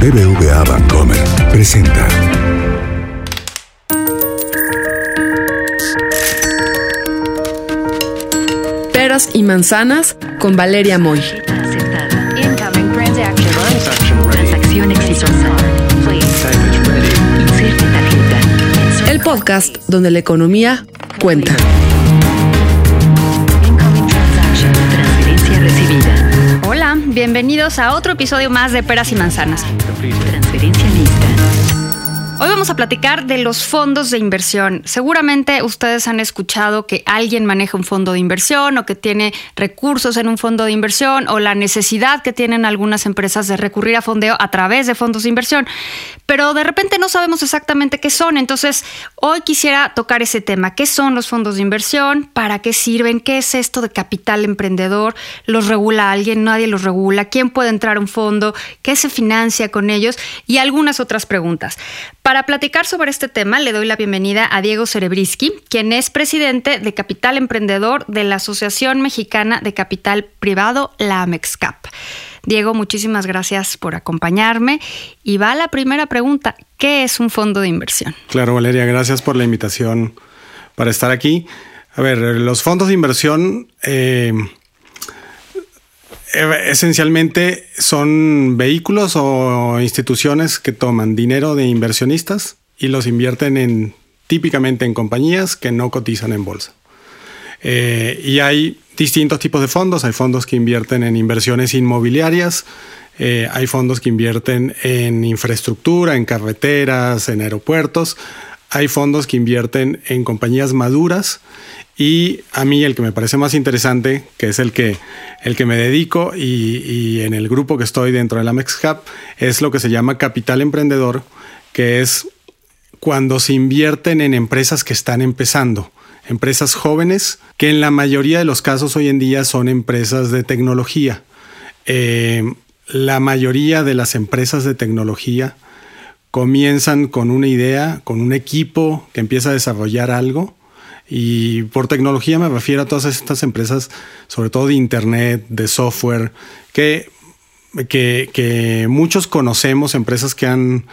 BBVA Bancomer presenta. Peras y manzanas con Valeria Moy. Transacción exitosa. Please. Inserte tarjeta. El podcast donde la economía cuenta. Incoming transaction. Transferencia recibida. Bienvenidos a otro episodio más de Peras y Manzanas. Transferencia. Hoy vamos a platicar de los fondos de inversión. Seguramente ustedes han escuchado que alguien maneja un fondo de inversión o que tiene recursos en un fondo de inversión o la necesidad que tienen algunas empresas de recurrir a fondeo a través de fondos de inversión. Pero de repente no sabemos exactamente qué son. Entonces, hoy quisiera tocar ese tema. ¿Qué son los fondos de inversión? ¿Para qué sirven? ¿Qué es esto de capital emprendedor? ¿Los regula alguien? ¿Nadie los regula? ¿Quién puede entrar a un fondo? ¿Qué se financia con ellos? Y algunas otras preguntas. Para platicar sobre este tema, le doy la bienvenida a Diego Cerebriski, quien es presidente de Capital Emprendedor de la Asociación Mexicana de Capital Privado, la AMEXCAP. Diego, muchísimas gracias por acompañarme. Y va la primera pregunta, ¿qué es un fondo de inversión? Claro, Valeria, gracias por la invitación para estar aquí. A ver, los fondos de inversión eh, esencialmente son vehículos o instituciones que toman dinero de inversionistas y los invierten en típicamente en compañías que no cotizan en bolsa. Eh, y hay distintos tipos de fondos. Hay fondos que invierten en inversiones inmobiliarias, eh, hay fondos que invierten en infraestructura, en carreteras, en aeropuertos. Hay fondos que invierten en compañías maduras y a mí el que me parece más interesante, que es el que, el que me dedico y, en el grupo que estoy dentro de la Hub, es lo que se llama capital emprendedor, que es cuando se invierten en empresas que están empezando, empresas jóvenes, que en la mayoría de los casos hoy en día son empresas de tecnología. Eh, la mayoría de las empresas de tecnología comienzan con una idea, con un equipo que empieza a desarrollar algo. Y por tecnología me refiero a todas estas empresas, sobre todo de Internet, de software, que, que, que muchos conocemos, empresas que han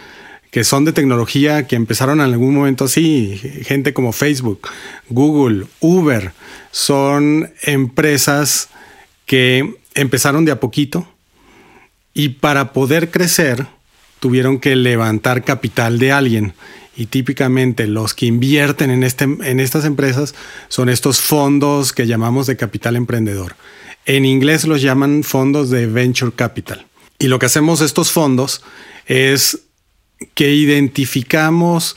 que son de tecnología, que empezaron en algún momento así, gente como Facebook, Google, Uber, son empresas que empezaron de a poquito y para poder crecer tuvieron que levantar capital de alguien. Y típicamente los que invierten en, este, en estas empresas son estos fondos que llamamos de capital emprendedor. En inglés los llaman fondos de venture capital. Y lo que hacemos estos fondos es que identificamos,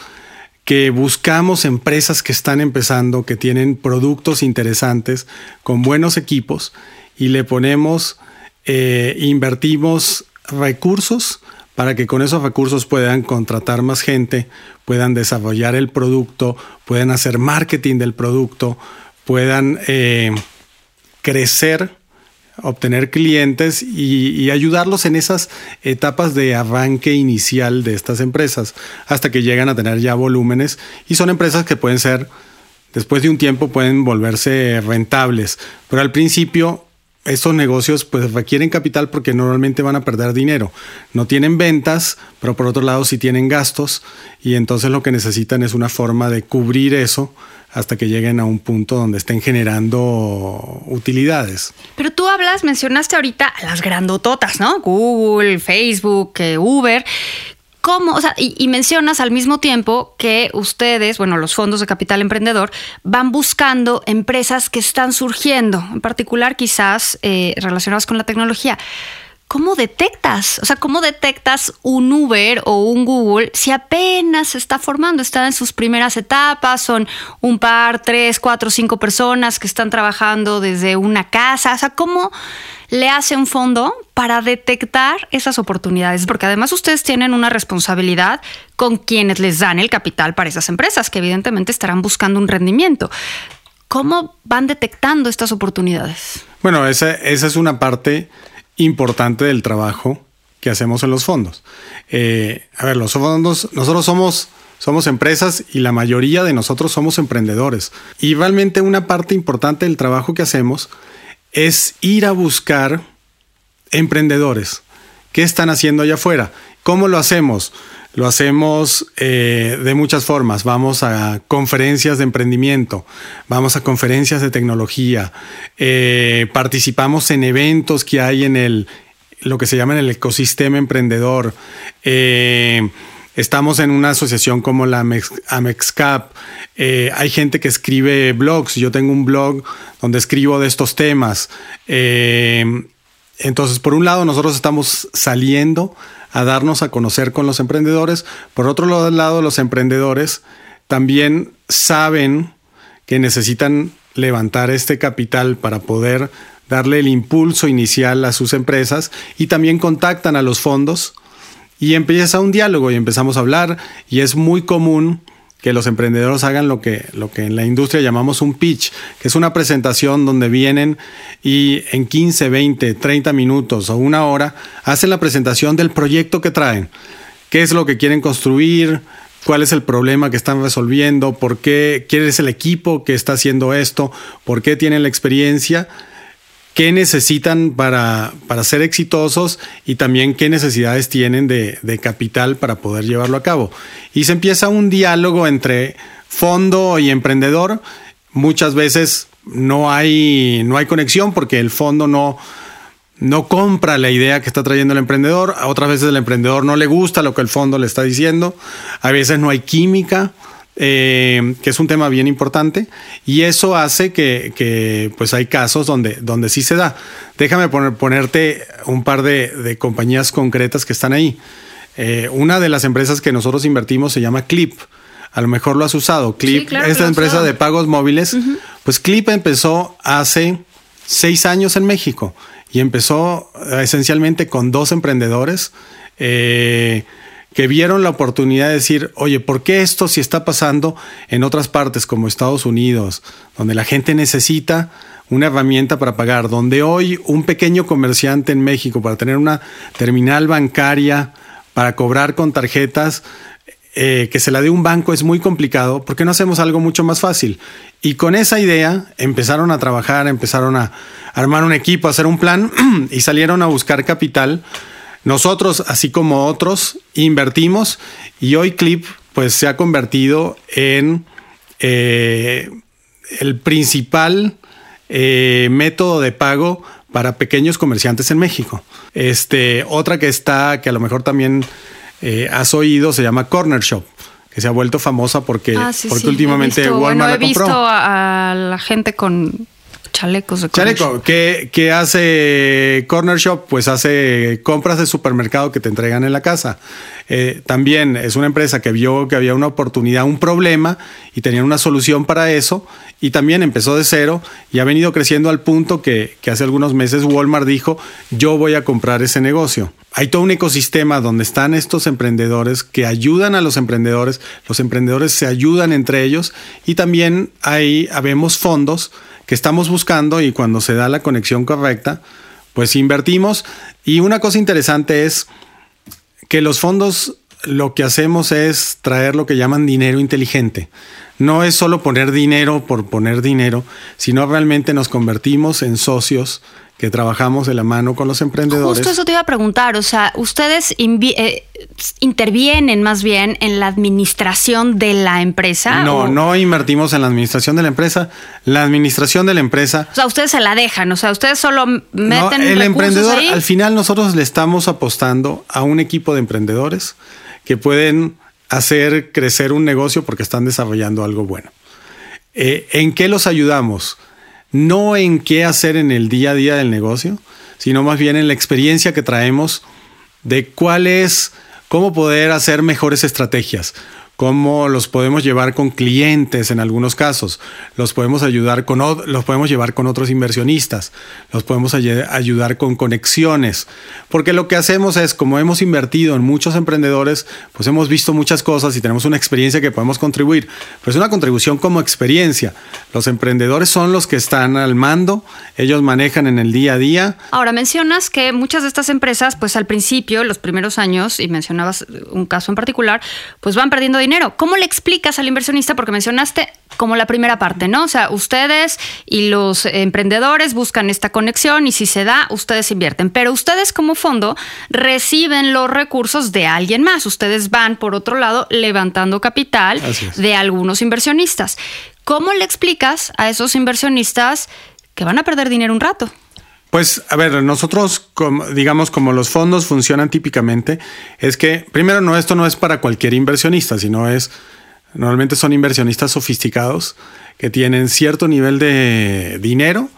que buscamos empresas que están empezando, que tienen productos interesantes, con buenos equipos, y le ponemos, eh, invertimos recursos para que con esos recursos puedan contratar más gente, puedan desarrollar el producto, puedan hacer marketing del producto, puedan eh, crecer obtener clientes y, ayudarlos en esas etapas de arranque inicial de estas empresas hasta que llegan a tener ya volúmenes. Y son empresas que pueden ser, después de un tiempo pueden volverse rentables, pero al principio estos negocios pues requieren capital porque normalmente van a perder dinero. No tienen ventas, pero por otro lado sí tienen gastos y entonces lo que necesitan es una forma de cubrir eso hasta que lleguen a un punto donde estén generando utilidades. Pero tú hablas, mencionaste ahorita a las grandototas, ¿no? Google, Facebook, eh, Uber. ¿Cómo? O sea, y, mencionas al mismo tiempo que ustedes, bueno, los fondos de capital emprendedor, van buscando empresas que están surgiendo, en particular quizás eh, relacionadas con la tecnología. ¿Cómo detectas? O sea, ¿cómo detectas un Uber o un Google si apenas se está formando? Está en sus primeras etapas, son un par, tres, cuatro, cinco personas que están trabajando desde una casa. O sea, ¿cómo le hace un fondo para detectar esas oportunidades? Porque además ustedes tienen una responsabilidad con quienes les dan el capital para esas empresas, que evidentemente estarán buscando un rendimiento. ¿Cómo van detectando estas oportunidades? Bueno, esa, esa es una parte importante del trabajo que hacemos en los fondos. Eh, a ver, los fondos, nosotros somos, somos empresas y la mayoría de nosotros somos emprendedores. Y realmente una parte importante del trabajo que hacemos es ir a buscar emprendedores. ¿Qué están haciendo allá afuera? ¿Cómo lo hacemos? Lo hacemos eh, de muchas formas. Vamos a conferencias de emprendimiento, vamos a conferencias de tecnología, eh, participamos en eventos que hay en el, lo que se llama en el ecosistema emprendedor. Eh, estamos en una asociación como la Amex- Amexcap. Hay gente que escribe blogs. Yo tengo un blog donde escribo de estos temas. Entonces, por un lado, nosotros estamos saliendo a darnos a conocer con los emprendedores. Por otro lado, los emprendedores también saben que necesitan levantar este capital para poder darle el impulso inicial a sus empresas y también contactan a los fondos y empieza un diálogo y empezamos a hablar y es muy común que los emprendedores hagan lo que, lo que en la industria llamamos un pitch, que es una presentación donde vienen y en 15, 20, 30 minutos o una hora hacen la presentación del proyecto que traen, qué es lo que quieren construir, cuál es el problema que están resolviendo, por qué, quién es el equipo que está haciendo esto, por qué tienen la experiencia qué necesitan para, para, ser exitosos y también qué necesidades tienen de, de, capital para poder llevarlo a cabo. Y se empieza un diálogo entre fondo y emprendedor. Muchas veces no hay, no hay conexión porque el fondo no, no compra la idea que está trayendo el emprendedor. Otras veces el emprendedor no le gusta lo que el fondo le está diciendo. A veces no hay química. Eh, que es un tema bien importante y eso hace que, que, pues hay casos donde, donde sí se da. Déjame poner, ponerte un par de, de, compañías concretas que están ahí. Eh, una de las empresas que nosotros invertimos se llama Clip. A lo mejor lo has usado. Clip, sí, claro esta empresa de pagos móviles, uh -huh. pues Clip empezó hace seis años en México y empezó uh, esencialmente con dos emprendedores. Eh, que vieron la oportunidad de decir, oye, ¿por qué esto si está pasando en otras partes como Estados Unidos, donde la gente necesita una herramienta para pagar, donde hoy un pequeño comerciante en México para tener una terminal bancaria para cobrar con tarjetas eh, que se la dé un banco es muy complicado, ¿por qué no hacemos algo mucho más fácil? Y con esa idea empezaron a trabajar, empezaron a armar un equipo, a hacer un plan y salieron a buscar capital. Nosotros, así como otros, invertimos y hoy Clip pues, se ha convertido en eh, el principal eh, método de pago para pequeños comerciantes en México. Este, otra que está, que a lo mejor también eh, has oído, se llama Corner Shop que se ha vuelto famosa porque, ah, sí, porque sí, últimamente he visto, Walmart bueno, he la compró. visto a, a la gente con chalecos de Chaleco, ¿qué, ¿qué, hace Corner Shop? Pues hace compras de supermercado que te entregan en la casa. Eh, también es una empresa que vio que había una oportunidad, un problema y tenían una solución para eso y también empezó de cero y ha venido creciendo al punto que, hace algunos meses Walmart dijo yo voy a comprar ese negocio. Hay todo un ecosistema donde están estos emprendedores que ayudan a los emprendedores, los emprendedores se ayudan entre ellos y también ahí habemos fondos que estamos buscando y cuando se da la conexión correcta, pues invertimos. Y una cosa interesante es que los fondos lo que hacemos es traer lo que llaman dinero inteligente. No es solo poner dinero por poner dinero, sino realmente nos convertimos en socios que trabajamos de la mano con los emprendedores. Justo eso te iba a preguntar, o sea, ustedes eh, intervienen más bien en la administración de la empresa. No, o? no invertimos en la administración de la empresa. La administración de la empresa. O sea, ustedes se la dejan, o sea, ustedes solo meten no, el recursos emprendedor. ahí. Al final nosotros le estamos apostando a un equipo de emprendedores que pueden hacer crecer un negocio porque están desarrollando algo bueno. Eh, ¿En qué los ayudamos? no en qué hacer en el día a día del negocio, sino más bien en la experiencia que traemos de cuál es, cómo poder hacer mejores estrategias, cómo los podemos llevar con clientes en algunos casos, los podemos ayudar con los podemos llevar con otros inversionistas, los podemos ay ayudar con conexiones, porque lo que hacemos es como hemos invertido en muchos emprendedores, pues hemos visto muchas cosas y tenemos una experiencia que podemos contribuir, pero es una contribución como experiencia. Los emprendedores son los que están al mando, ellos manejan en el día a día. Ahora mencionas que muchas de estas empresas, pues al principio, los primeros años, y mencionabas un caso en particular, pues van perdiendo dinero. ¿Cómo le explicas al inversionista? Porque mencionaste como la primera parte, ¿no? O sea, ustedes y los emprendedores buscan esta conexión y si se da, ustedes invierten. Pero ustedes como fondo reciben los recursos de alguien más. Ustedes van, por otro lado, levantando capital de algunos inversionistas. ¿Cómo le explicas a esos inversionistas que van a perder dinero un rato? Pues, a ver, nosotros, digamos, como los fondos funcionan típicamente, es que, primero, no, esto no es para cualquier inversionista, sino es, normalmente son inversionistas sofisticados que tienen cierto nivel de dinero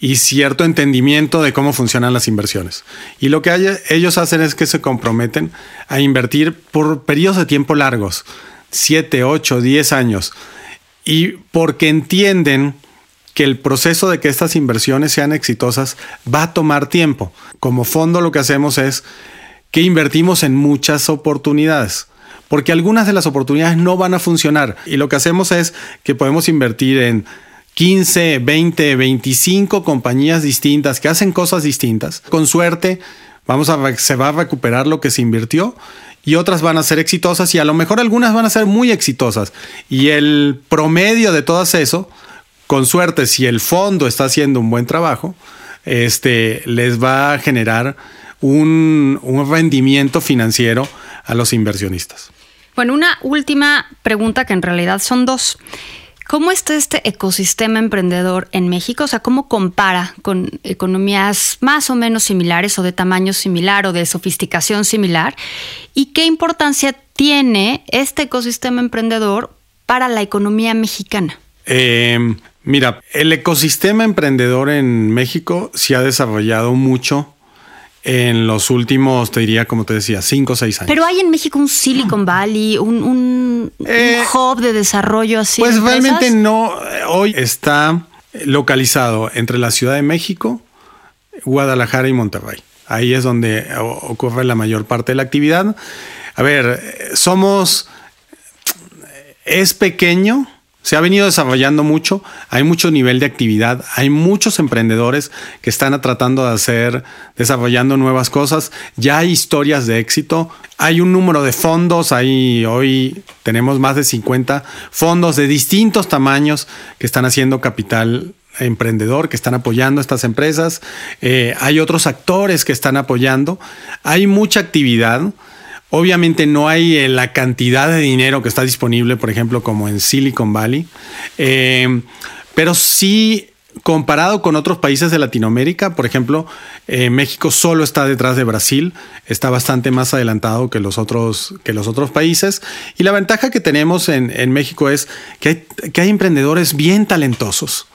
y cierto entendimiento de cómo funcionan las inversiones. Y lo que ellos hacen es que se comprometen a invertir por periodos de tiempo largos, 7, 8, 10 años, y porque entienden que el proceso de que estas inversiones sean exitosas va a tomar tiempo. Como fondo lo que hacemos es que invertimos en muchas oportunidades, porque algunas de las oportunidades no van a funcionar y lo que hacemos es que podemos invertir en 15, 20, 25 compañías distintas que hacen cosas distintas. Con suerte vamos a se va a recuperar lo que se invirtió y otras van a ser exitosas y a lo mejor algunas van a ser muy exitosas. Y el promedio de todas eso, con suerte, si el fondo está haciendo un buen trabajo, este, les va a generar un, un rendimiento financiero a los inversionistas. Bueno, una última pregunta que en realidad son dos. ¿Cómo está este ecosistema emprendedor en México? O sea, ¿cómo compara con economías más o menos similares o de tamaño similar o de sofisticación similar? ¿Y qué importancia tiene este ecosistema emprendedor para la economía mexicana? Eh, mira, el ecosistema emprendedor en México se ha desarrollado mucho en los últimos, te diría, como te decía, cinco o seis años. Pero hay en México un Silicon Valley, un, un- un Eh, hub de desarrollo así. Pues de realmente no. Hoy está localizado entre la Ciudad de México, Guadalajara y Monterrey. Ahí es donde o- ocurre la mayor parte de la actividad. A ver, eh, somos. Es pequeño, se ha venido desarrollando mucho, hay mucho nivel de actividad, hay muchos emprendedores que están tratando de hacer, desarrollando nuevas cosas, ya hay historias de éxito, hay un número de fondos, hay, hoy tenemos más de 50 fondos de distintos tamaños que están haciendo capital emprendedor, que están apoyando a estas empresas, Eh, hay otros actores que están apoyando, hay mucha actividad. Obviamente no hay eh, la cantidad de dinero que está disponible, por ejemplo, como en Silicon Valley, Eh, pero sí comparado con otros países de Latinoamérica, por ejemplo, eh, México solo está detrás de Brasil, está bastante más adelantado que los otros, que los otros países. Y la ventaja que tenemos en, en México es que hay, que hay emprendedores bien talentosos.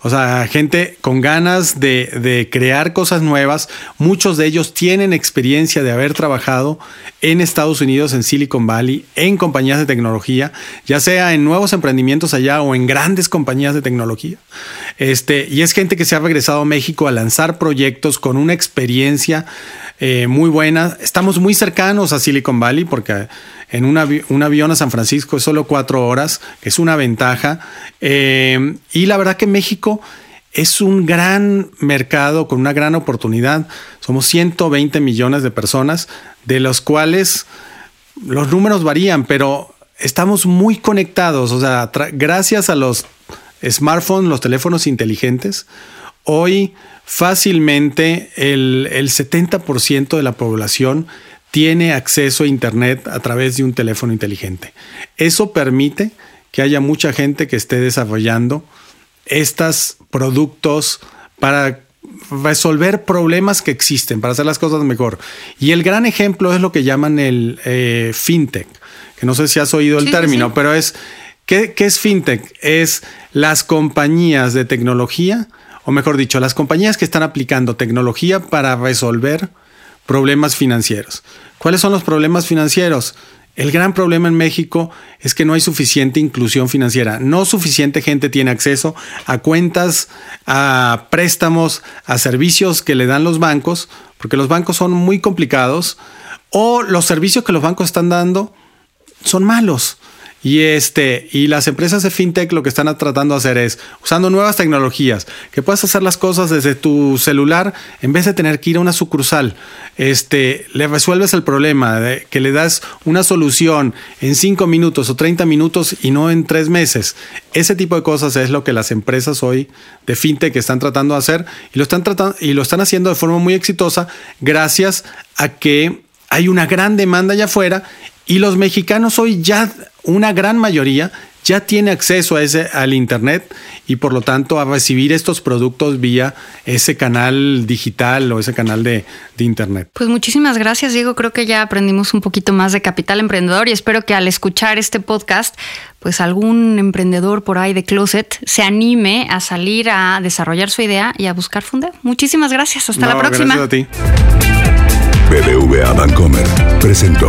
O sea, gente con ganas de, crear cosas nuevas. Muchos de ellos tienen experiencia de haber trabajado en Estados Unidos, en Silicon Valley, en compañías de tecnología, ya sea en nuevos emprendimientos allá o en grandes compañías de tecnología. Este, y es gente que se ha regresado a México a lanzar proyectos con una experiencia eh, muy buena. Estamos muy cercanos a Silicon Valley porque en un, avi un avión a San Francisco es solo cuatro horas, que es una ventaja. Eh, y la verdad que México es un gran mercado con una gran oportunidad. Somos 120 millones de personas, de los cuales los números varían, pero estamos muy conectados. O sea, gracias a los smartphones, los teléfonos inteligentes, hoy fácilmente el, el 70% de la población tiene acceso a Internet a través de un teléfono inteligente. Eso permite que haya mucha gente que esté desarrollando estos productos para resolver problemas que existen, para hacer las cosas mejor. Y el gran ejemplo es lo que llaman el eh, fintech, que no sé si has oído el sí, término, sí. pero es, ¿qué, ¿qué es fintech? Es las compañías de tecnología, o mejor dicho, las compañías que están aplicando tecnología para resolver problemas financieros. ¿Cuáles son los problemas financieros? El gran problema en México es que no hay suficiente inclusión financiera. No suficiente gente tiene acceso a cuentas, a préstamos, a servicios que le dan los bancos, porque los bancos son muy complicados, o los servicios que los bancos están dando son malos. Y, este, y las empresas de fintech lo que están tratando de hacer es, usando nuevas tecnologías, que puedas hacer las cosas desde tu celular en vez de tener que ir a una sucursal. Este, le resuelves el problema, de que le das una solución en 5 minutos o 30 minutos y no en 3 meses. Ese tipo de cosas es lo que las empresas hoy de fintech están tratando de hacer y lo están, tratando, y lo están haciendo de forma muy exitosa gracias a que hay una gran demanda allá afuera y los mexicanos hoy ya, una gran mayoría, ya tiene acceso a ese, al Internet y por lo tanto a recibir estos productos vía ese canal digital o ese canal de, de, Internet. Pues muchísimas gracias, Diego. Creo que ya aprendimos un poquito más de capital emprendedor y espero que al escuchar este podcast, pues algún emprendedor por ahí de Closet se anime a salir a desarrollar su idea y a buscar fundeo. Muchísimas gracias. Hasta No, la próxima. Gracias a ti. BBVA Bancomer presentó